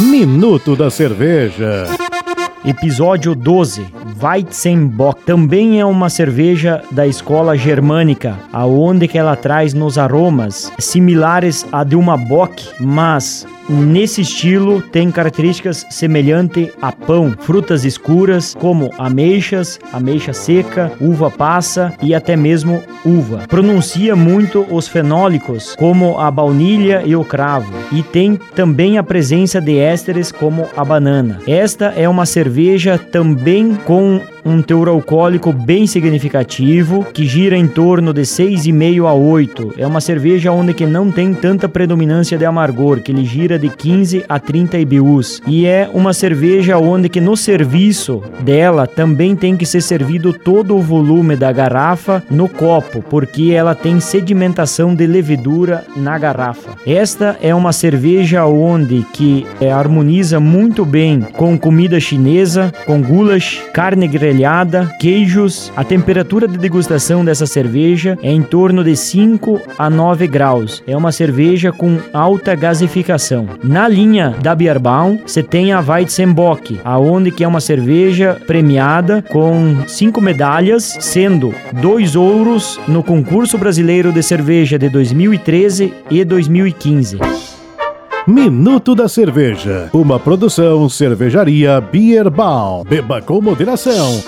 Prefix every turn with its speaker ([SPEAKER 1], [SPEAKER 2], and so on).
[SPEAKER 1] Minuto da Cerveja.
[SPEAKER 2] Episódio 12, Weizenbock. Também é uma cerveja da escola germânica, aonde que ela traz nos aromas similares a de uma Bock, mas Nesse estilo tem características semelhantes a pão, frutas escuras como ameixas, ameixa seca, uva passa e até mesmo uva. Pronuncia muito os fenólicos como a baunilha e o cravo e tem também a presença de ésteres como a banana. Esta é uma cerveja também com Um. Um teor alcoólico bem significativo, que gira em torno de 6,5 a 8. É uma cerveja onde que não tem tanta predominância de amargor, que ele gira de 15 a 30 IBUs. E é uma cerveja onde que no serviço dela também tem que ser servido todo o volume da garrafa no copo, porque ela tem sedimentação de levedura na garrafa. Esta é uma cerveja onde que é, harmoniza muito bem com comida chinesa, com gulas, carne grelhada grelhada, queijos. A temperatura de degustação dessa cerveja é em torno de 5 a 9 graus. É uma cerveja com alta gasificação. Na linha da Bierbaum, você tem a Weizenbock, aonde que é uma cerveja premiada com cinco medalhas, sendo dois ouros no concurso brasileiro de cerveja de 2013 e 2015.
[SPEAKER 1] Minuto da Cerveja, uma produção cervejaria Bierbal. Beba com moderação.